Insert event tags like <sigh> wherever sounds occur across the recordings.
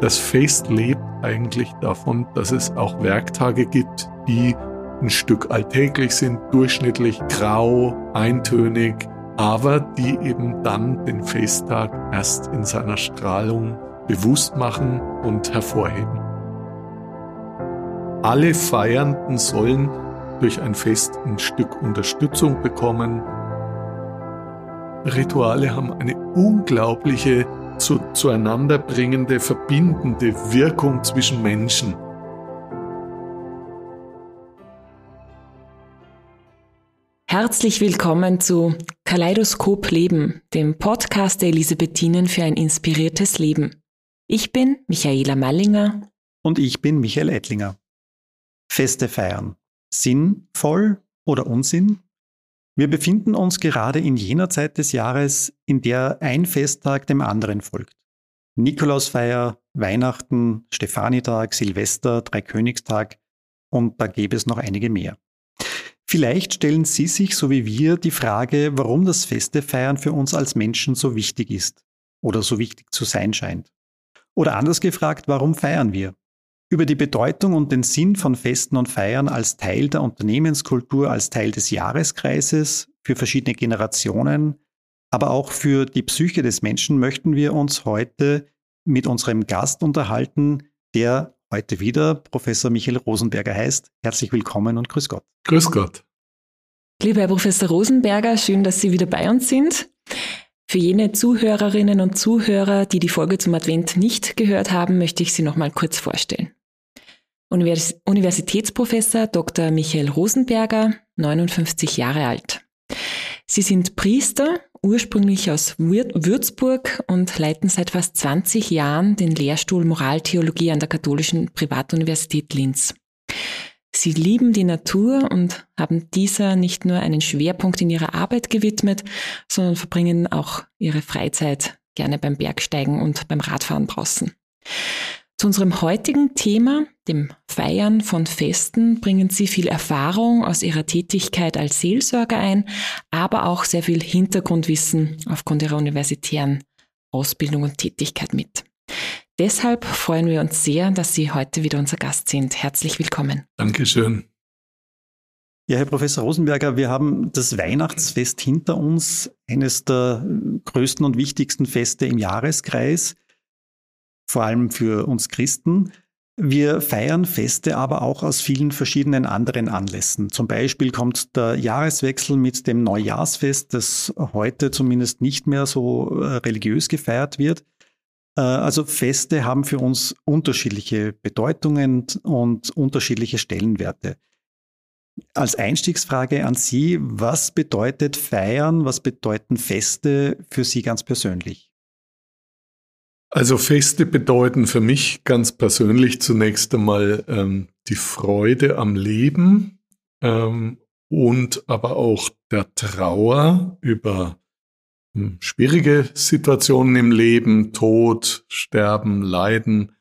Das Fest lebt eigentlich davon, dass es auch Werktage gibt, die ein Stück alltäglich sind, durchschnittlich grau, eintönig, aber die eben dann den Festtag erst in seiner Strahlung bewusst machen und hervorheben. Alle Feiernden sollen durch ein Fest ein Stück Unterstützung bekommen. Rituale haben eine unglaubliche, zu, zueinander bringende, verbindende Wirkung zwischen Menschen. Herzlich willkommen zu Kaleidoskop Leben, dem Podcast der Elisabethinen für ein inspiriertes Leben. Ich bin Michaela Mallinger. Und ich bin Michael Ettlinger. Feste feiern. Sinnvoll oder Unsinn? Wir befinden uns gerade in jener Zeit des Jahres, in der ein Festtag dem anderen folgt. Nikolausfeier, Weihnachten, Stefanitag, Silvester, Dreikönigstag und da gäbe es noch einige mehr. Vielleicht stellen Sie sich, so wie wir, die Frage, warum das Festefeiern für uns als Menschen so wichtig ist oder so wichtig zu sein scheint. Oder anders gefragt, warum feiern wir? Über die Bedeutung und den Sinn von Festen und Feiern als Teil der Unternehmenskultur, als Teil des Jahreskreises für verschiedene Generationen, aber auch für die Psyche des Menschen möchten wir uns heute mit unserem Gast unterhalten, der heute wieder Professor Michael Rosenberger heißt. Herzlich willkommen und grüß Gott. Grüß Gott. Lieber Herr Professor Rosenberger, schön, dass Sie wieder bei uns sind. Für jene Zuhörerinnen und Zuhörer, die die Folge zum Advent nicht gehört haben, möchte ich Sie noch mal kurz vorstellen. Univers Universitätsprofessor Dr. Michael Rosenberger, 59 Jahre alt. Sie sind Priester, ursprünglich aus Würzburg und leiten seit fast 20 Jahren den Lehrstuhl Moraltheologie an der Katholischen Privatuniversität Linz. Sie lieben die Natur und haben dieser nicht nur einen Schwerpunkt in ihrer Arbeit gewidmet, sondern verbringen auch ihre Freizeit gerne beim Bergsteigen und beim Radfahren draußen. Zu unserem heutigen Thema, dem Feiern von Festen, bringen Sie viel Erfahrung aus Ihrer Tätigkeit als Seelsorger ein, aber auch sehr viel Hintergrundwissen aufgrund Ihrer universitären Ausbildung und Tätigkeit mit. Deshalb freuen wir uns sehr, dass Sie heute wieder unser Gast sind. Herzlich willkommen. Dankeschön. Ja, Herr Professor Rosenberger, wir haben das Weihnachtsfest hinter uns, eines der größten und wichtigsten Feste im Jahreskreis, vor allem für uns Christen. Wir feiern Feste aber auch aus vielen verschiedenen anderen Anlässen. Zum Beispiel kommt der Jahreswechsel mit dem Neujahrsfest, das heute zumindest nicht mehr so äh, religiös gefeiert wird. Äh, also Feste haben für uns unterschiedliche Bedeutungen und unterschiedliche Stellenwerte. Als Einstiegsfrage an Sie, was bedeutet Feiern, was bedeuten Feste für Sie ganz persönlich? Also Feste bedeuten für mich ganz persönlich zunächst einmal ähm, die Freude am Leben ähm, und aber auch der Trauer über hm, schwierige Situationen im Leben, Tod, Sterben, Leiden,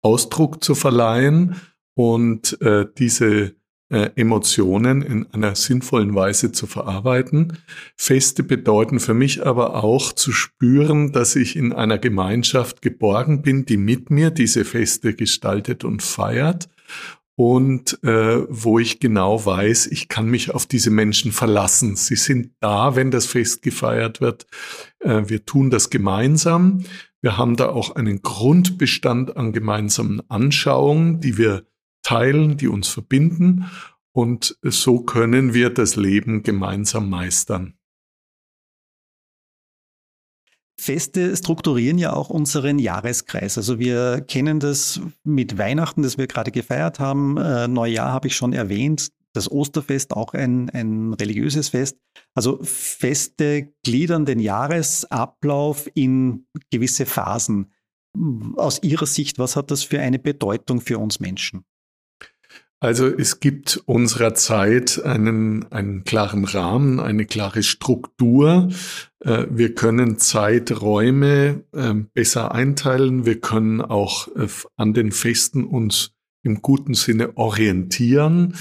Ausdruck zu verleihen. Und äh, diese äh, Emotionen in einer sinnvollen Weise zu verarbeiten. Feste bedeuten für mich aber auch zu spüren, dass ich in einer Gemeinschaft geborgen bin, die mit mir diese Feste gestaltet und feiert und äh, wo ich genau weiß, ich kann mich auf diese Menschen verlassen. Sie sind da, wenn das Fest gefeiert wird. Äh, wir tun das gemeinsam. Wir haben da auch einen Grundbestand an gemeinsamen Anschauungen, die wir teilen, die uns verbinden. Und so können wir das Leben gemeinsam meistern. Feste strukturieren ja auch unseren Jahreskreis. Also wir kennen das mit Weihnachten, das wir gerade gefeiert haben. Äh, Neujahr habe ich schon erwähnt. Das Osterfest auch ein, ein religiöses Fest. Also Feste gliedern den Jahresablauf in gewisse Phasen. Aus Ihrer Sicht, was hat das für eine Bedeutung für uns Menschen? Also es gibt unserer Zeit einen, einen klaren Rahmen, eine klare Struktur. Äh, wir können Zeiträume ähm, besser einteilen. Wir können auch äh, an den Festen uns im guten Sinne orientieren.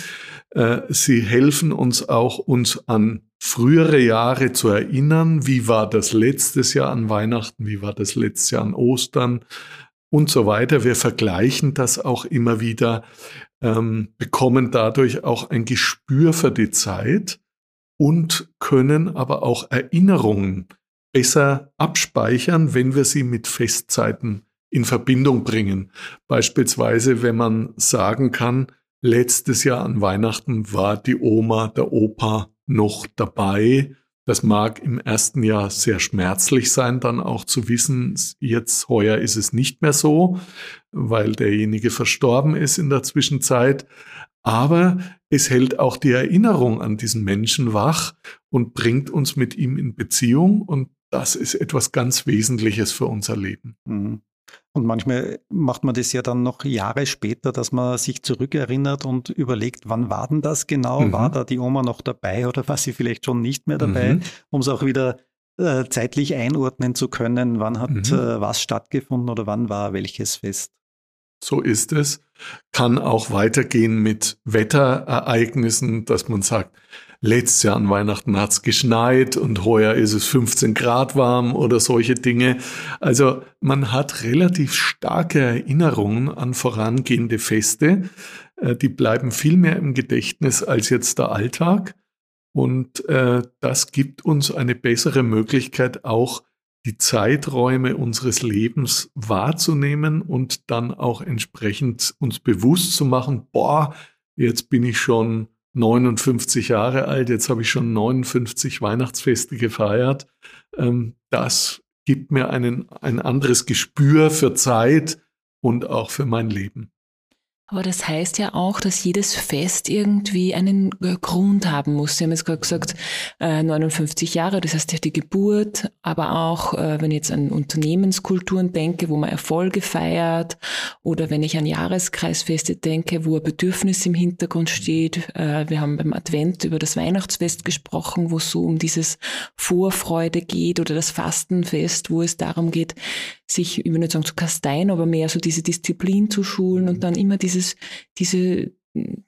Äh, sie helfen uns auch, uns an frühere Jahre zu erinnern. Wie war das letztes Jahr an Weihnachten? Wie war das letztes Jahr an Ostern? Und so weiter. Wir vergleichen das auch immer wieder, ähm, bekommen dadurch auch ein Gespür für die Zeit und können aber auch Erinnerungen besser abspeichern, wenn wir sie mit Festzeiten in Verbindung bringen. Beispielsweise, wenn man sagen kann, letztes Jahr an Weihnachten war die Oma, der Opa noch dabei. Das mag im ersten Jahr sehr schmerzlich sein, dann auch zu wissen, jetzt heuer ist es nicht mehr so, weil derjenige verstorben ist in der Zwischenzeit. Aber es hält auch die Erinnerung an diesen Menschen wach und bringt uns mit ihm in Beziehung. Und das ist etwas ganz Wesentliches für unser Leben. Mhm. Und manchmal macht man das ja dann noch Jahre später, dass man sich zurückerinnert und überlegt, wann war denn das genau? Mhm. War da die Oma noch dabei oder war sie vielleicht schon nicht mehr dabei, mhm. um es auch wieder äh, zeitlich einordnen zu können, wann hat mhm. äh, was stattgefunden oder wann war welches Fest. So ist es. Kann auch weitergehen mit Wetterereignissen, dass man sagt, letztes Jahr an Weihnachten hat's geschneit und heuer ist es 15 Grad warm oder solche Dinge. Also man hat relativ starke Erinnerungen an vorangehende Feste. Äh, die bleiben viel mehr im Gedächtnis als jetzt der Alltag. Und äh, das gibt uns eine bessere Möglichkeit, auch die Zeiträume unseres Lebens wahrzunehmen und dann auch entsprechend uns bewusst zu machen, boah, jetzt bin ich schon 59 Jahre alt, jetzt habe ich schon 59 Weihnachtsfeste gefeiert. Ähm, das gibt mir einen, ein anderes Gespür für Zeit und auch für mein Leben. Aber das heißt ja auch, dass jedes Fest irgendwie einen äh, Grund haben muss. Sie haben jetzt gerade gesagt, 59 äh, Jahre, das heißt ja die Geburt, aber auch, äh, wenn ich jetzt an Unternehmenskulturen denke, wo man Erfolge feiert, oder wenn ich an Jahreskreisfeste denke, wo ein Bedürfnis im Hintergrund steht. Wir haben beim Advent über das Weihnachtsfest gesprochen, wo es so um dieses Vorfreude geht, oder das Fastenfest, wo es darum geht, sich, ich will nicht sagen zu kasteien, aber mehr so diese Disziplin zu schulen und dann immer dieses, diese,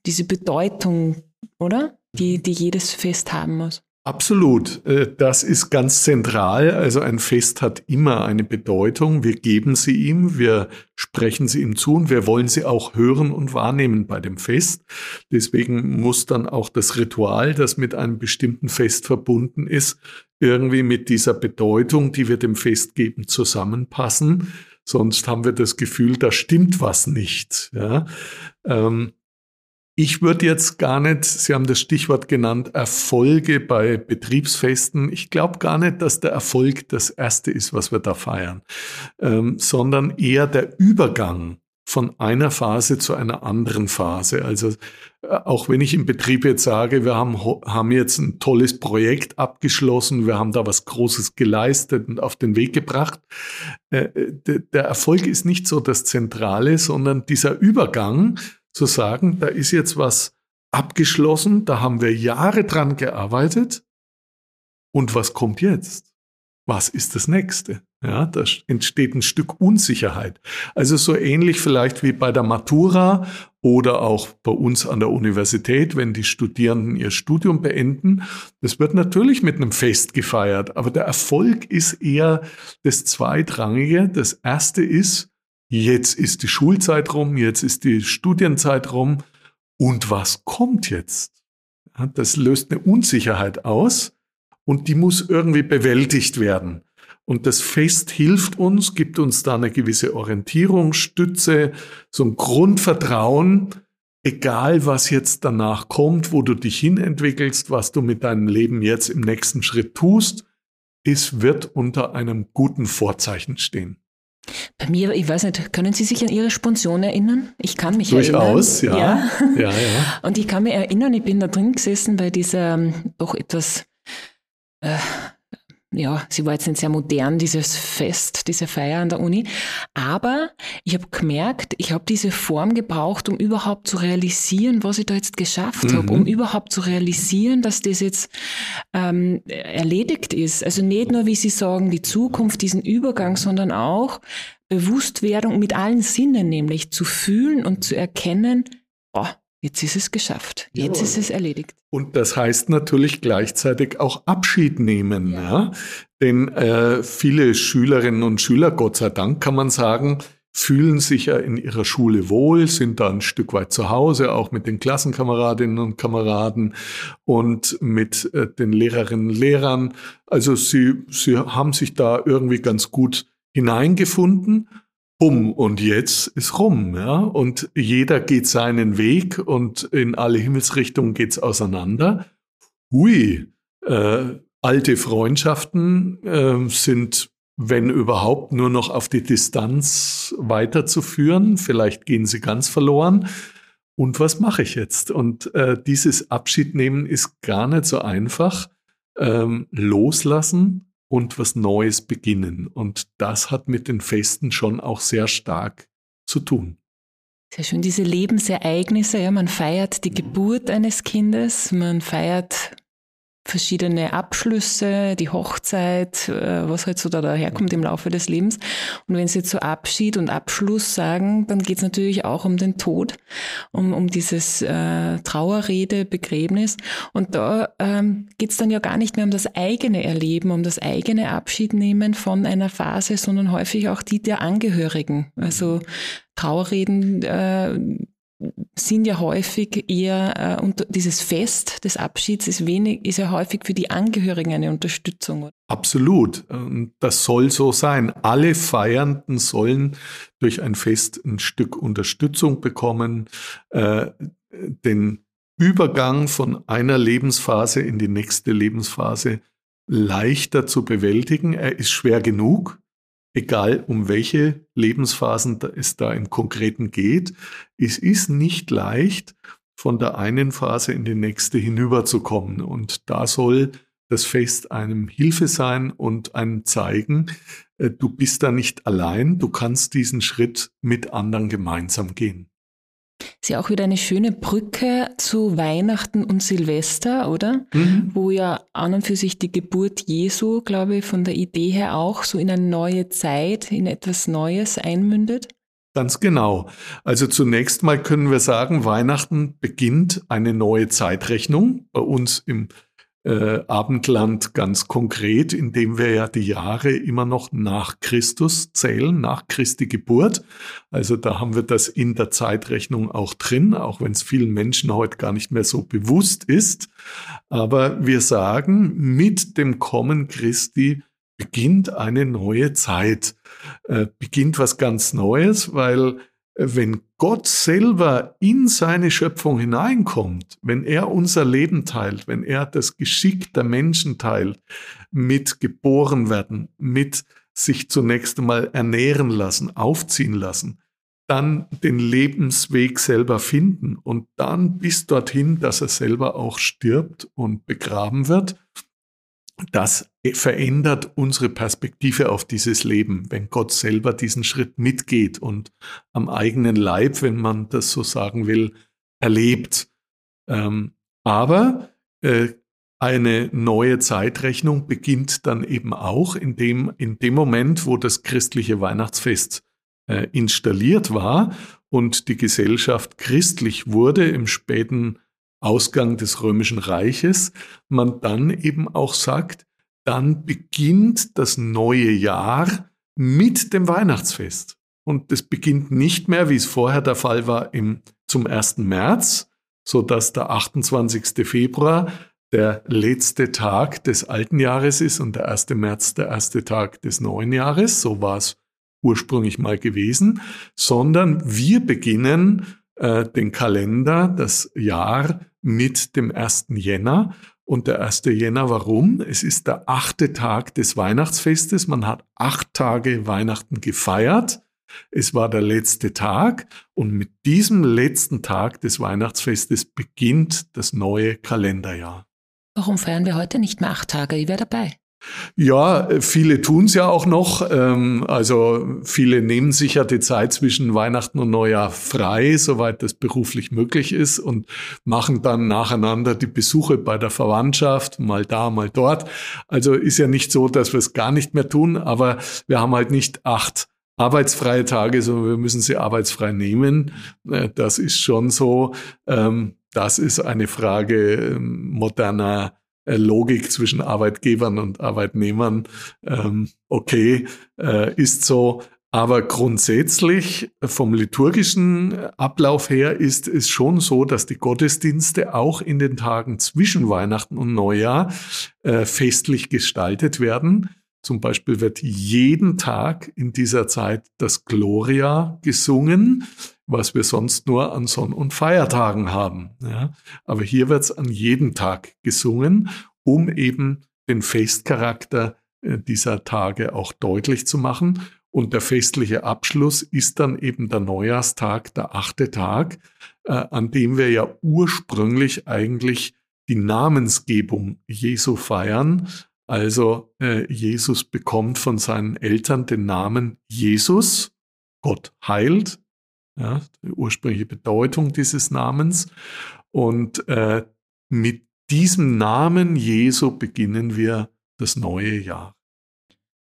diese Bedeutung, oder? Die, die jedes Fest haben muss. Absolut, äh, das ist ganz zentral. Also ein Fest hat immer eine Bedeutung. Wir geben sie ihm, wir sprechen sie ihm zu und wir wollen sie auch hören und wahrnehmen bei dem Fest. Deswegen muss dann auch das Ritual, das mit einem bestimmten Fest verbunden ist, irgendwie mit dieser Bedeutung, die wir dem Fest geben, zusammenpassen. Sonst haben wir das Gefühl, da stimmt was nicht. Ja? Ähm, ich würde jetzt gar nicht, Sie haben das Stichwort genannt, Erfolge bei Betriebsfesten. Ich glaube gar nicht, dass der Erfolg das Erste ist, was wir da feiern, ähm, sondern eher der Übergang von einer Phase zu einer anderen Phase. Also äh, auch wenn ich im Betrieb jetzt sage, wir haben, haben jetzt ein tolles Projekt abgeschlossen, wir haben da was Großes geleistet und auf den Weg gebracht, äh, der Erfolg ist nicht so das Zentrale, sondern dieser Übergang zu sagen, da ist jetzt was abgeschlossen, da haben wir Jahre dran gearbeitet und was kommt jetzt? Was ist das nächste? Ja, da entsteht ein Stück Unsicherheit. Also so ähnlich vielleicht wie bei der Matura oder auch bei uns an der Universität, wenn die Studierenden ihr Studium beenden. Das wird natürlich mit einem Fest gefeiert, aber der Erfolg ist eher das Zweitrangige. Das erste ist, jetzt ist die Schulzeit rum, jetzt ist die Studienzeit rum und was kommt jetzt? Das löst eine Unsicherheit aus und die muss irgendwie bewältigt werden. Und das Fest hilft uns, gibt uns da eine gewisse Orientierung, Stütze, so ein Grundvertrauen, egal was jetzt danach kommt, wo du dich hinentwickelst, was du mit deinem Leben jetzt im nächsten Schritt tust, es wird unter einem guten Vorzeichen stehen. Bei mir, ich weiß nicht, können Sie sich an Ihre Sponsion erinnern? Ich kann mich Durchaus, erinnern. Durchaus, ja. ja. ja, ja. Und ich kann mich erinnern, ich bin da drin gesessen bei dieser ähm, doch etwas äh, ja, sie war jetzt nicht sehr modern, dieses Fest, diese Feier an der Uni. Aber ich habe gemerkt, ich habe diese Form gebraucht, um überhaupt zu realisieren, was ich da jetzt geschafft mhm. habe, um überhaupt zu realisieren, dass das jetzt ähm, erledigt ist. Also nicht nur, wie Sie sagen, die Zukunft, diesen Übergang, sondern auch Bewusstwerdung mit allen Sinnen, nämlich zu fühlen und zu erkennen, Jetzt ist es geschafft. Jetzt Jawohl. ist es erledigt. Und das heißt natürlich gleichzeitig auch Abschied nehmen. Ja. ja? Denn äh, viele Schülerinnen und Schüler, Gott sei Dank kann man sagen, fühlen sich ja in ihrer Schule wohl, sind da ein Stück weit zu Hause, auch mit den Klassenkameradinnen und Kameraden und mit äh, den Lehrerinnen und Lehrern. Also sie, sie haben sich da irgendwie ganz gut hineingefunden. Um und jetzt ist rum, ja. Und jeder geht seinen Weg und in alle Himmelsrichtungen geht's auseinander. Hui, äh, alte Freundschaften äh, sind wenn überhaupt, nur noch auf die Distanz weiterzuführen. Vielleicht gehen sie ganz verloren. Und was mache ich jetzt? Und äh, dieses Abschiednehmen ist gar nicht so einfach. Ähm, loslassen und was Neues beginnen. Und das hat mit den Festen schon auch sehr stark zu tun. Sehr schön, diese Lebensereignisse, ja, man feiert die Geburt eines Kindes, man feiert verschiedene Abschlüsse, die Hochzeit, äh, was halt so da daherkommt im Laufe des Lebens. Und wenn Sie jetzt so Abschied und Abschluss sagen, dann geht es natürlich auch um den Tod, um, um dieses äh, Trauerrede, Begräbnis. Und da ähm, geht es dann ja gar nicht mehr um das eigene Erleben, um das eigene Abschiednehmen von einer Phase, sondern häufig auch die der Angehörigen. Also Trauerreden äh, sind ja häufig eher, äh, und dieses Fest des Abschieds ist wenig, ist ja häufig für die Angehörigen eine Unterstützung. Absolut. Das soll so sein. Alle Feiernden sollen durch ein Fest ein Stück Unterstützung bekommen, äh, den Übergang von einer Lebensphase in die nächste Lebensphase leichter zu bewältigen. Er ist schwer genug egal um welche Lebensphasen es da im Konkreten geht. Es ist nicht leicht, von der einen Phase in die nächste hinüberzukommen. Und da soll das Fest einem Hilfe sein und einem zeigen, äh, du bist da nicht allein, du kannst diesen Schritt mit anderen gemeinsam gehen. Ist ja auch wieder eine schöne Brücke zu Weihnachten und Silvester, oder? Mhm. Wo ja an und für sich die Geburt Jesu, glaube ich, von der Idee her auch so in eine neue Zeit, in etwas Neues einmündet. Ganz genau. Also zunächst mal können wir sagen, Weihnachten beginnt eine neue Zeitrechnung bei uns im äh, Abendland ganz konkret, indem wir ja die Jahre immer noch nach Christus zählen, nach Christi Geburt. Also da haben wir das in der Zeitrechnung auch drin, auch wenn es vielen Menschen heute gar nicht mehr so bewusst ist. Aber wir sagen, mit dem Kommen Christi beginnt eine neue Zeit, äh, beginnt was ganz Neues, weil wenn Gott selber in seine Schöpfung hineinkommt, wenn er unser Leben teilt, wenn er das Geschick der Menschen teilt, mit geboren werden, mit sich zunächst einmal ernähren lassen, aufziehen lassen, dann den Lebensweg selber finden und dann bis dorthin, dass er selber auch stirbt und begraben wird das verändert unsere Perspektive auf dieses Leben, wenn Gott selber diesen Schritt mitgeht und am eigenen Leib, wenn man das so sagen will, erlebt. Ähm, aber äh, eine neue Zeitrechnung beginnt dann eben auch in dem, in dem Moment, wo das christliche Weihnachtsfest äh, installiert war und die Gesellschaft christlich wurde im späten Ausgang des Römischen Reiches, man dann eben auch sagt, dann beginnt das neue Jahr mit dem Weihnachtsfest. Und es beginnt nicht mehr, wie es vorher der Fall war, im, zum 1. März, so dass der 28. Februar der letzte Tag des alten Jahres ist und der 1. März der erste Tag des neuen Jahres. So war es ursprünglich mal gewesen, sondern wir beginnen äh, den Kalender, das Jahr mit dem 1. Jänner. Und der 1. Jänner, warum? Es ist der achte Tag des Weihnachtsfestes. Man hat acht Tage Weihnachten gefeiert. Es war der letzte Tag und mit diesem letzten Tag des Weihnachtsfestes beginnt das neue Kalenderjahr. Warum feiern wir heute nicht mehr acht Tage? Ich wäre dabei. Ja, viele tun es ja auch noch. Ähm, also viele nehmen sich ja die Zeit zwischen Weihnachten und Neujahr frei, soweit das beruflich möglich ist und machen dann nacheinander die Besuche bei der Verwandtschaft, mal da, mal dort. Also ist ja nicht so, dass wir es gar nicht mehr tun, aber wir haben halt nicht acht arbeitsfreie Tage, sondern wir müssen sie arbeitsfrei nehmen. Äh, das ist schon so. Ähm, das ist eine Frage ähm, moderner äh, Logik zwischen Arbeitgebern und Arbeitnehmern. Ähm, okay, äh, ist so. Aber grundsätzlich vom liturgischen Ablauf her ist es schon so, dass die Gottesdienste auch in den Tagen zwischen Weihnachten und Neujahr äh, festlich gestaltet werden. Zum Beispiel wird jeden Tag in dieser Zeit das Gloria gesungen, was wir sonst nur an Sonn- und Feiertagen haben. Ja. Aber hier wird es an jedem Tag gesungen, um eben den Festcharakter äh, dieser Tage auch deutlich zu machen. Und der festliche Abschluss ist dann eben der Neujahrstag, der achte Tag, äh, an dem wir ja ursprünglich eigentlich die Namensgebung Jesu feiern. Also äh, Jesus bekommt von seinen Eltern den Namen Jesus, Gott heilt, ja, die ursprüngliche Bedeutung dieses Namens. Und äh, mit diesem Namen Jesu beginnen wir das neue Jahr.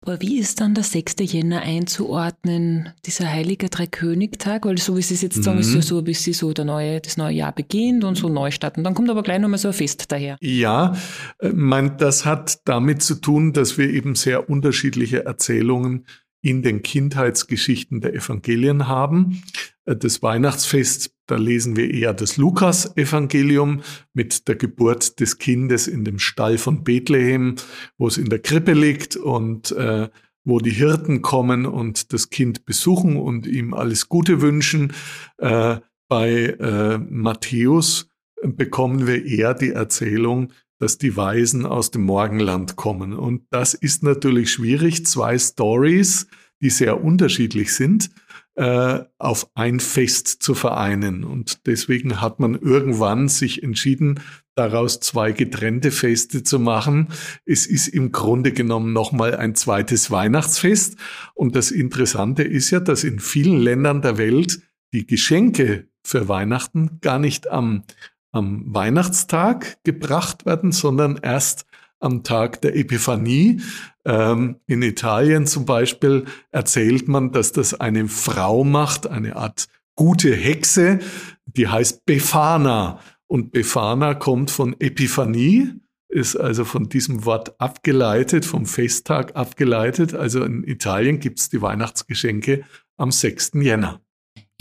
Aber wie ist dann der 6. Jänner einzuordnen, dieser heilige Dreikönigtag? Weil so wie Sie es jetzt sagen, mhm. ist ja so ein bisschen so der neue, das neue Jahr beginnt und so Neustart. Und dann kommt aber gleich nochmal so ein Fest daher. Ja, äh, mein, das hat damit zu tun, dass wir eben sehr unterschiedliche Erzählungen in den Kindheitsgeschichten der Evangelien haben. Äh, das Weihnachtsfest, da lesen wir eher das Lukas-Evangelium mit der Geburt des Kindes in dem Stall von Bethlehem, wo es in der Krippe liegt und äh, wo die Hirten kommen und das Kind besuchen und ihm alles Gute wünschen. Äh, bei äh, Matthäus bekommen wir eher die Erzählung, dass die Weisen aus dem Morgenland kommen. Und das ist natürlich schwierig, zwei Stories, die sehr unterschiedlich sind, äh, auf ein Fest zu vereinen. Und deswegen hat man irgendwann sich entschieden, daraus zwei getrennte Feste zu machen. Es ist im Grunde genommen nochmal ein zweites Weihnachtsfest. Und das Interessante ist ja, dass in vielen Ländern der Welt die Geschenke für Weihnachten gar nicht am am Weihnachtstag gebracht werden, sondern erst am Tag der Epiphanie. Ähm, in Italien zum Beispiel erzählt man, dass das eine Frau macht, eine Art gute Hexe, die heißt Befana. Und Befana kommt von Epiphanie, ist also von diesem Wort abgeleitet, vom Festtag abgeleitet. Also in Italien gibt es die Weihnachtsgeschenke am 6. Jänner.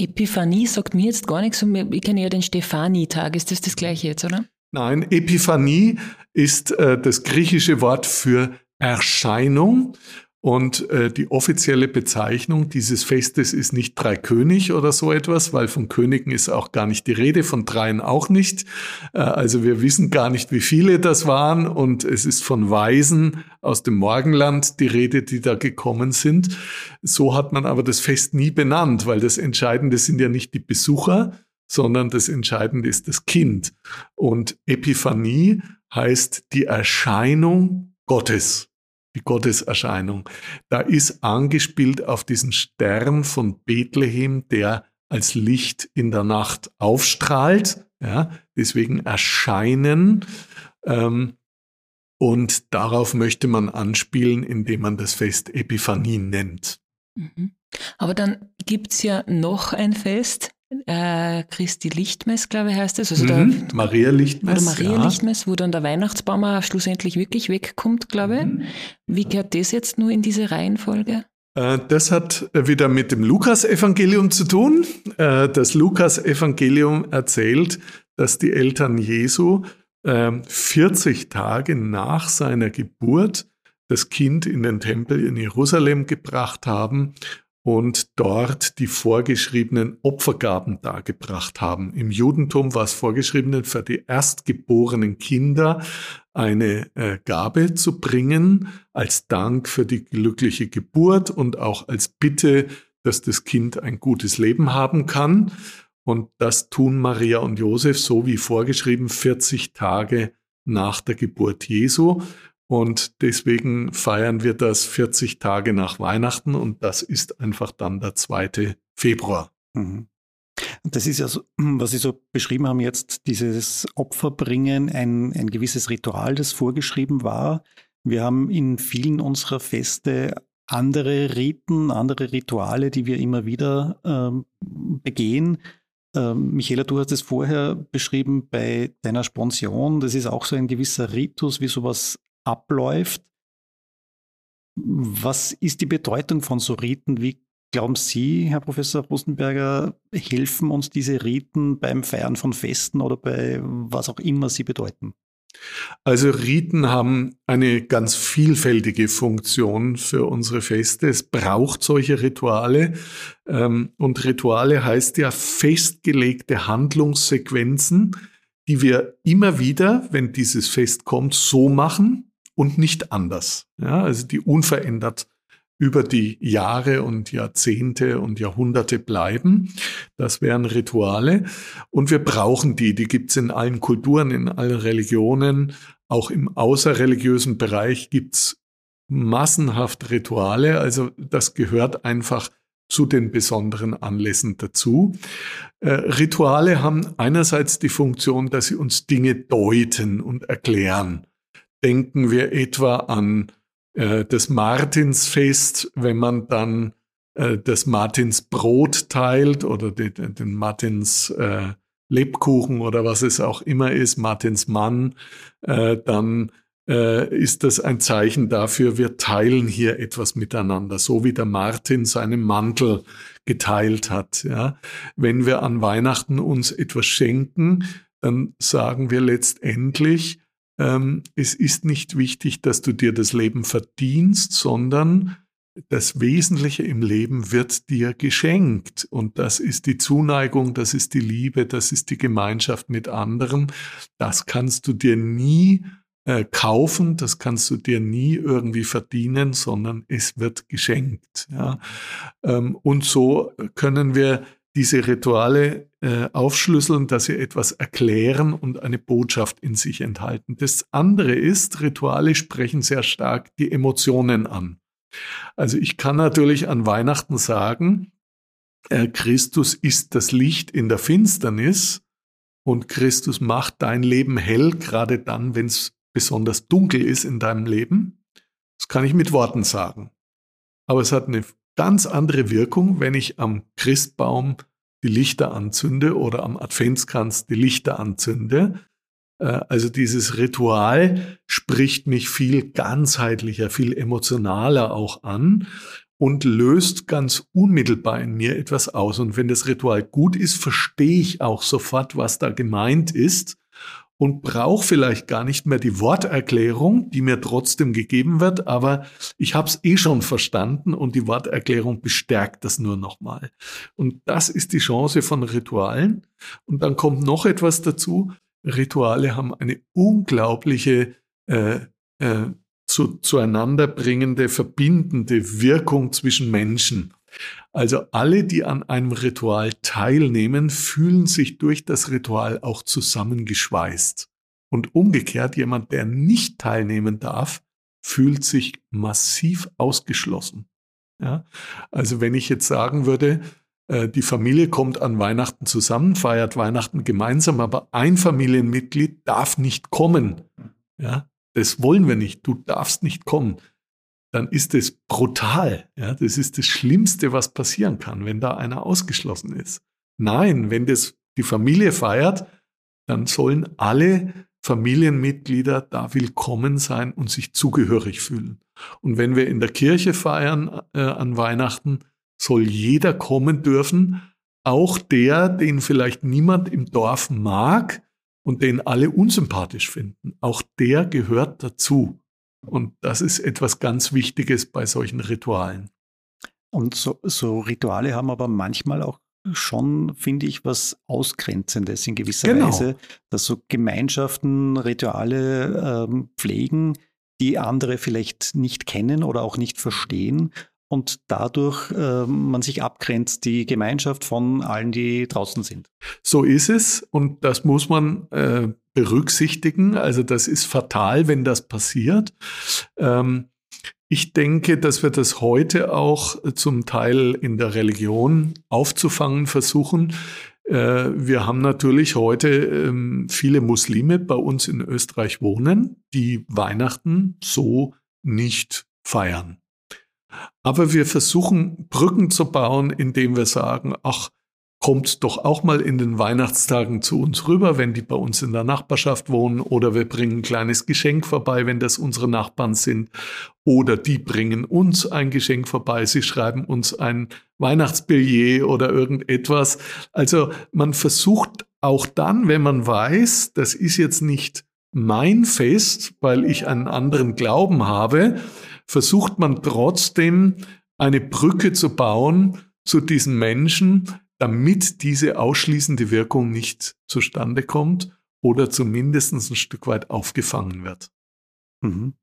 Epiphanie sagt mir jetzt gar nichts. Ich kenne ja den Stefani-Tag. Ist das das gleiche jetzt, oder? Nein, Epiphanie ist äh, das griechische Wort für Erscheinung. Und äh, die offizielle Bezeichnung dieses Festes ist nicht Dreikönig oder so etwas, weil von Königen ist auch gar nicht die Rede, von dreien auch nicht. Äh, also wir wissen gar nicht, wie viele das waren. Und es ist von Weisen aus dem Morgenland die Rede, die da gekommen sind. So hat man aber das Fest nie benannt, weil das Entscheidende sind ja nicht die Besucher, sondern das Entscheidende ist das Kind. Und Epiphanie heißt die Erscheinung Gottes die Gotteserscheinung. Da ist angespielt auf diesen Stern von Bethlehem, der als Licht in der Nacht aufstrahlt. Ja, deswegen erscheinen. Ähm, und darauf möchte man anspielen, indem man das Fest Epiphanie nennt. Mhm. Aber dann gibt es ja noch ein Fest, äh, Christi Lichtmess, glaube ich, heißt es. Also mhm, da, Maria Lichtmess. Oder Maria ja. Lichtmess, wo dann der Weihnachtsbaum auch schlussendlich wirklich wegkommt, glaube ich. Mhm. Wie gehört das jetzt nur in diese Reihenfolge? Äh, das hat wieder mit dem Lukas-Evangelium zu tun. Äh, das Lukas-Evangelium erzählt, dass die Eltern Jesu 40 ähm, Tage nach seiner Geburt das Kind in den Tempel in Jerusalem gebracht haben und dort die vorgeschriebenen Opfergaben dargebracht haben. Im Judentum war es vorgeschrieben, für die erstgeborenen Kinder eine äh, Gabe zu bringen, als Dank für die glückliche Geburt und auch als Bitte, dass das Kind ein gutes Leben haben kann. Und das tun Maria und Josef so wie vorgeschrieben 40 Tage nach der Geburt Jesu. Und deswegen feiern wir das 40 Tage nach Weihnachten und das ist einfach dann der 2. Februar. Mhm. Das ist ja so, <clears throat> was Sie so beschrieben haben jetzt, dieses Opferbringen, ein, ein gewisses Ritual, das vorgeschrieben war. Wir haben in vielen unserer Feste andere Riten, andere Rituale, die wir immer wieder ähm, begehen. Ähm, Michaela, du hast es vorher beschrieben bei deiner Sponsion. Das ist auch so ein gewisser Ritus, wie sowas abläuft. Was ist die Bedeutung von so Riten? Wie Glauben Sie, Herr Professor Rosenberger, helfen uns diese Riten beim Feiern von Festen oder bei was auch immer sie bedeuten? Also Riten haben eine ganz vielfältige Funktion für unsere Feste. Es braucht solche Rituale. Ähm, und Rituale heißt ja festgelegte Handlungssequenzen, die wir immer wieder, wenn dieses Fest kommt, so machen und nicht anders. Ja, also die unverändert über die Jahre und Jahrzehnte und Jahrhunderte bleiben. Das wären Rituale. Und wir brauchen die. Die gibt's in allen Kulturen, in allen Religionen. Auch im außerreligiösen Bereich gibt's massenhaft Rituale. Also das gehört einfach zu den besonderen Anlässen dazu. Äh, Rituale haben einerseits die Funktion, dass sie uns Dinge deuten und erklären. Denken wir etwa an äh, das Martinsfest, wenn man dann äh, das Martinsbrot teilt oder den, den Martins äh, Lebkuchen oder was es auch immer ist, Martinsmann, äh, dann äh, ist das ein Zeichen dafür, wir teilen hier etwas miteinander, so wie der Martin seinen Mantel geteilt hat. Ja. Wenn wir an Weihnachten uns etwas schenken, dann sagen wir letztendlich, ähm, es ist nicht wichtig, dass du dir das Leben verdienst, sondern das Wesentliche im Leben wird dir geschenkt. Und das ist die Zuneigung, das ist die Liebe, das ist die Gemeinschaft mit anderen. Das kannst du dir nie äh, kaufen, das kannst du dir nie irgendwie verdienen, sondern es wird geschenkt. Ja? Ähm, und so können wir diese Rituale äh, aufschlüsseln, dass sie etwas erklären und eine Botschaft in sich enthalten. Das andere ist, Rituale sprechen sehr stark die Emotionen an. Also ich kann natürlich an Weihnachten sagen, äh, Christus ist das Licht in der Finsternis und Christus macht dein Leben hell, gerade dann, wenn es besonders dunkel ist in deinem Leben. Das kann ich mit Worten sagen. Aber es hat eine ganz andere Wirkung, wenn ich am Christbaum die Lichter anzünde oder am Adventskranz die Lichter anzünde. Äh, also dieses Ritual spricht mich viel ganzheitlicher, viel emotionaler auch an und löst ganz unmittelbar in mir etwas aus. Und wenn das Ritual gut ist, verstehe ich auch sofort, was da gemeint ist und brauche vielleicht gar nicht mehr die Worterklärung, die mir trotzdem gegeben wird, aber ich habe es eh schon verstanden und die Worterklärung bestärkt das nur nochmal. Und das ist die Chance von Ritualen. Und dann kommt noch etwas dazu. Rituale haben eine unglaubliche äh, äh, zu, zueinander bringende, verbindende Wirkung zwischen Menschen. Also alle, die an einem Ritual teilnehmen, fühlen sich durch das Ritual auch zusammengeschweißt. Und umgekehrt, jemand, der nicht teilnehmen darf, fühlt sich massiv ausgeschlossen. Ja? Also wenn ich jetzt sagen würde, äh, die Familie kommt an Weihnachten zusammen, feiert Weihnachten gemeinsam, aber ein Familienmitglied darf nicht kommen. Ja, das wollen wir nicht. Du darfst nicht kommen dann ist es brutal. Ja, das ist das Schlimmste, was passieren kann, wenn da einer ausgeschlossen ist. Nein, wenn das die Familie feiert, dann sollen alle Familienmitglieder da willkommen sein und sich zugehörig fühlen. Und wenn wir in der Kirche feiern äh, an Weihnachten, soll jeder kommen dürfen, auch der, den vielleicht niemand im Dorf mag und den alle unsympathisch finden. Auch der gehört dazu. Und das ist etwas ganz Wichtiges bei solchen Ritualen. Und so, so Rituale haben aber manchmal auch schon, finde ich, was Ausgrenzendes in gewisser genau. Weise, dass so Gemeinschaften Rituale ähm, pflegen, die andere vielleicht nicht kennen oder auch nicht verstehen und dadurch äh, man sich abgrenzt, die Gemeinschaft von allen, die draußen sind. So ist es und das muss man äh, berücksichtigen. Also das ist fatal, wenn das passiert. Ähm, ich denke, dass wir das heute auch zum Teil in der Religion aufzufangen versuchen. Äh, wir haben natürlich heute ähm, viele Muslime bei uns in Österreich wohnen, die Weihnachten so nicht feiern. Aber wir versuchen Brücken zu bauen, indem wir sagen, ach, kommt doch auch mal in den Weihnachtstagen zu uns rüber, wenn die bei uns in der Nachbarschaft wohnen, oder wir bringen ein kleines Geschenk vorbei, wenn das unsere Nachbarn sind, oder die bringen uns ein Geschenk vorbei, sie schreiben uns ein Weihnachtsbillet oder irgendetwas. Also man versucht auch dann, wenn man weiß, das ist jetzt nicht mein Fest, weil ich einen anderen Glauben habe, versucht man trotzdem eine Brücke zu bauen zu diesen Menschen, damit diese ausschließende Wirkung nicht zustande kommt oder zumindest ein Stück weit aufgefangen wird. Mhm.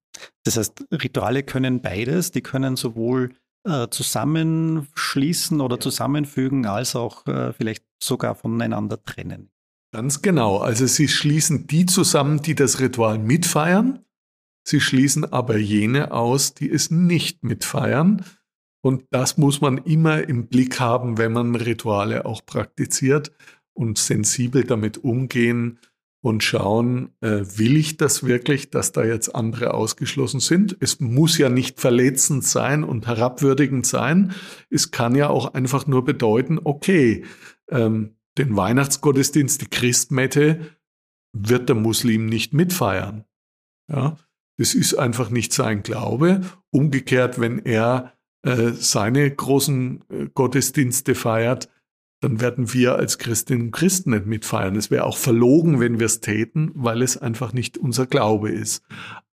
Das heißt, Rituale können beides, die können sowohl äh, zusammenschließen oder zusammenfügen, als auch äh, vielleicht sogar voneinander trennen. Ganz genau. Also sie schließen die zusammen, die das Ritual mitfeiern. Sie schließen aber jene aus, die es nicht mitfeiern. Und das muss man immer im Blick haben, wenn man Rituale auch praktiziert und sensibel damit umgehen und schauen, äh, will ich das wirklich, dass da jetzt andere ausgeschlossen sind? Es muss ja nicht verletzend sein und herabwürdigend sein. Es kann ja auch einfach nur bedeuten, okay, ähm, den Weihnachtsgottesdienst, die Christmette wird der Muslim nicht mitfeiern. Ja, das ist einfach nicht sein Glaube. Umgekehrt, wenn er äh, seine großen äh, Gottesdienste feiert, dann werden wir als Christinnen und Christen nicht mitfeiern. Es wäre auch verlogen, wenn wir es täten, weil es einfach nicht unser Glaube ist.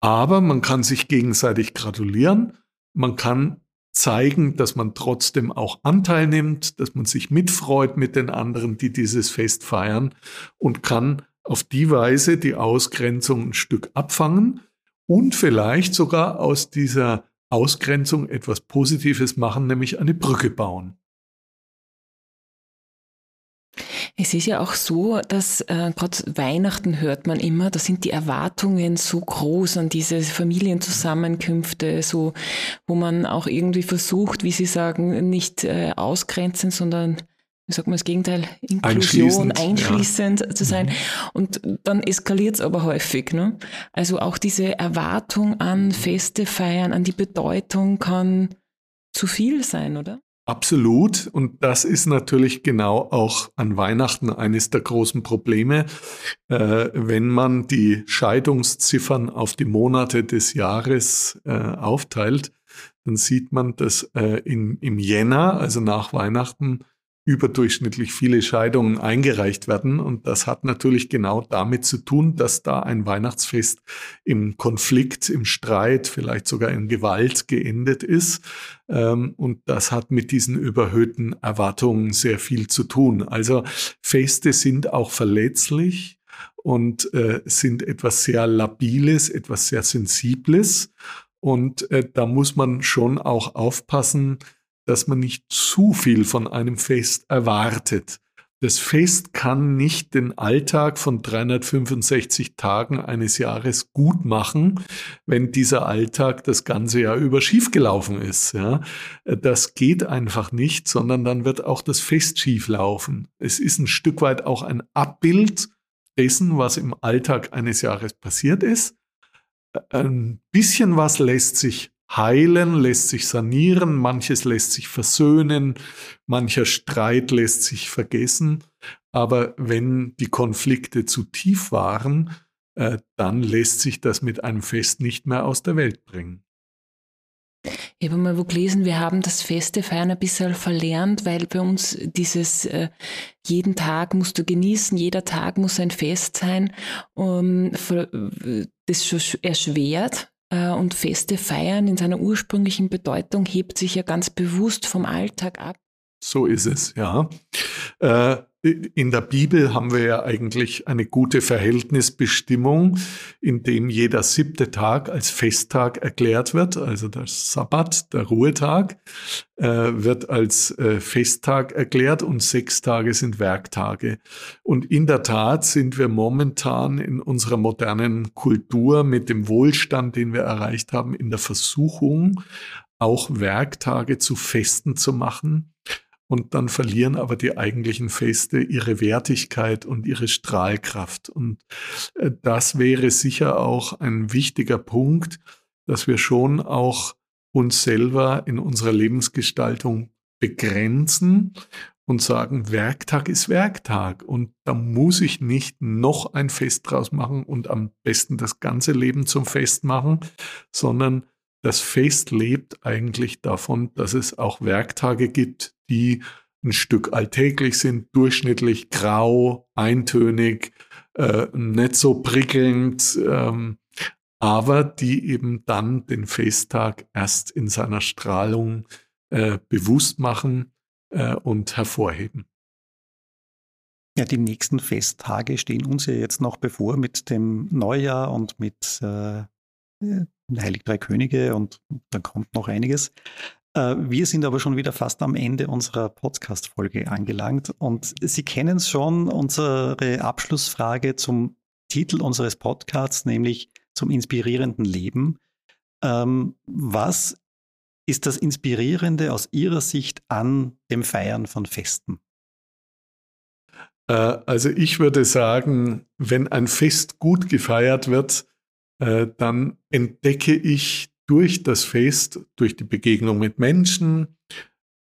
Aber man kann sich gegenseitig gratulieren. Man kann zeigen, dass man trotzdem auch Anteil nimmt, dass man sich mitfreut mit den anderen, die dieses Fest feiern und kann auf die Weise die Ausgrenzung ein Stück abfangen und vielleicht sogar aus dieser Ausgrenzung etwas Positives machen, nämlich eine Brücke bauen. Es ist ja auch so, dass äh, gerade Weihnachten hört man immer, da sind die Erwartungen so groß an diese Familienzusammenkünfte, so wo man auch irgendwie versucht, wie Sie sagen, nicht äh, ausgrenzen, sondern wie sagt man das Gegenteil, Inklusion, einschließend, einschließend ja. zu sein. Mhm. Und dann eskaliert es aber häufig. Ne? Also auch diese Erwartung an Feste feiern, an die Bedeutung kann zu viel sein, oder? Absolut. Und das ist natürlich genau auch an Weihnachten eines der großen Probleme. Äh, wenn man die Scheidungsziffern auf die Monate des Jahres äh, aufteilt, dann sieht man, dass äh, in, im Jänner, also nach Weihnachten, überdurchschnittlich viele Scheidungen eingereicht werden. Und das hat natürlich genau damit zu tun, dass da ein Weihnachtsfest im Konflikt, im Streit, vielleicht sogar in Gewalt geendet ist. Ähm, und das hat mit diesen überhöhten Erwartungen sehr viel zu tun. Also Feste sind auch verletzlich und äh, sind etwas sehr Labiles, etwas sehr Sensibles. Und äh, da muss man schon auch aufpassen, dass man nicht zu viel von einem Fest erwartet. Das Fest kann nicht den Alltag von 365 Tagen eines Jahres gut machen, wenn dieser Alltag das ganze Jahr über schiefgelaufen ist. Ja. Das geht einfach nicht, sondern dann wird auch das Fest schieflaufen. Es ist ein Stück weit auch ein Abbild dessen, was im Alltag eines Jahres passiert ist. Ein bisschen was lässt sich heilen, lässt sich sanieren, manches lässt sich versöhnen, mancher Streit lässt sich vergessen. Aber wenn die Konflikte zu tief waren, äh, dann lässt sich das mit einem Fest nicht mehr aus der Welt bringen. Ich habe mal wo gelesen, wir haben das feste Feiern ein bisschen verlernt, weil bei uns dieses äh, jeden Tag musst du genießen, jeder Tag muss ein Fest sein, um, das schon erschwert, äh, und Feste feiern in seiner ursprünglichen Bedeutung hebt sich ja ganz bewusst vom Alltag ab. So ist es, ja. Äh, in der Bibel haben wir ja eigentlich eine gute Verhältnisbestimmung, in dem jeder siebte Tag als Festtag erklärt wird. Also der Sabbat, der Ruhetag, äh, wird als äh, Festtag erklärt und sechs Tage sind Werktage. Und in der Tat sind wir momentan in unserer modernen Kultur mit dem Wohlstand, den wir erreicht haben, in der Versuchung, auch Werktage zu Festen zu machen und dann verlieren aber die eigentlichen Feste ihre Wertigkeit und ihre Strahlkraft. Und äh, das wäre sicher auch ein wichtiger Punkt, dass wir schon auch uns selber in unserer Lebensgestaltung begrenzen und sagen, Werktag ist Werktag und da muss ich nicht noch ein Fest draus machen und am besten das ganze Leben zum Fest machen, sondern das Fest lebt eigentlich davon, dass es auch Werktage gibt, die ein Stück alltäglich sind, durchschnittlich grau, eintönig, äh, nicht so prickelnd, ähm, aber die eben dann den Festtag erst in seiner Strahlung äh, bewusst machen äh, und hervorheben. Ja, die nächsten Festtage stehen uns ja jetzt noch bevor mit dem Neujahr und mit äh, Heilig Drei Könige und dann kommt noch einiges. Äh, wir sind aber schon wieder fast am Ende unserer Podcast-Folge angelangt und Sie kennen schon, unsere Abschlussfrage zum Titel unseres Podcasts, nämlich zum inspirierenden Leben. Ähm, was ist das Inspirierende aus Ihrer Sicht an dem Feiern von Festen? Äh, also ich würde sagen, wenn ein Fest gut gefeiert wird, äh, dann entdecke ich durch das Fest, durch die Begegnung mit Menschen,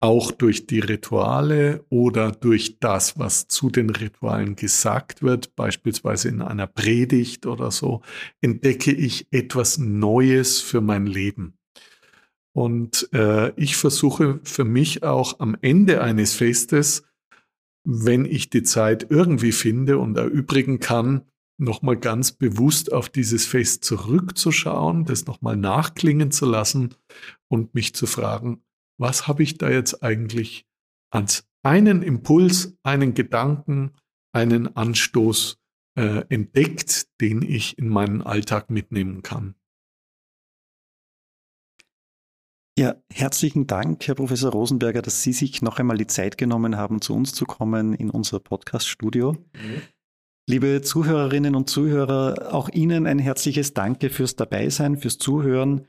auch durch die Rituale oder durch das, was zu den Ritualen gesagt wird, beispielsweise in einer Predigt oder so, entdecke ich etwas Neues für mein Leben. Und äh, ich versuche für mich auch am Ende eines Festes, wenn ich die Zeit irgendwie finde und erübrigen kann, nochmal ganz bewusst auf dieses Fest zurückzuschauen, das nochmal nachklingen zu lassen und mich zu fragen, was habe ich da jetzt eigentlich als einen Impuls, einen Gedanken, einen Anstoß äh, entdeckt, den ich in meinen Alltag mitnehmen kann. Ja, herzlichen Dank, Herr Professor Rosenberger, dass Sie sich noch einmal die Zeit genommen haben, zu uns zu kommen in unser Podcast-Studio. Mhm. Liebe Zuhörerinnen und Zuhörer, auch Ihnen ein herzliches Danke fürs Dabeisein, fürs Zuhören.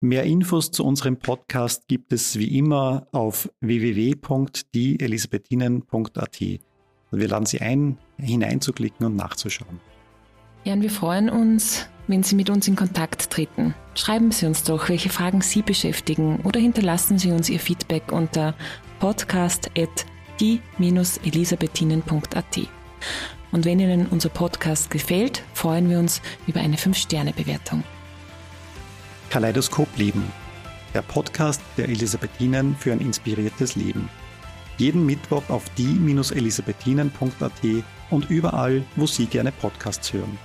Mehr Infos zu unserem Podcast gibt es wie immer auf www.dieelisabethinen.at. Wir laden Sie ein, hineinzuklicken und nachzuschauen. Ja, und wir freuen uns, wenn Sie mit uns in Kontakt treten. Schreiben Sie uns doch, welche Fragen Sie beschäftigen oder hinterlassen Sie uns Ihr Feedback unter podcast.die-elisabethinen.at. Und wenn Ihnen unser Podcast gefällt, freuen wir uns über eine 5-Sterne-Bewertung. Kaleidoskop Leben, der Podcast der Elisabethinen für ein inspiriertes Leben. Jeden Mittwoch auf die-elisabethinen.at und überall, wo Sie gerne Podcasts hören.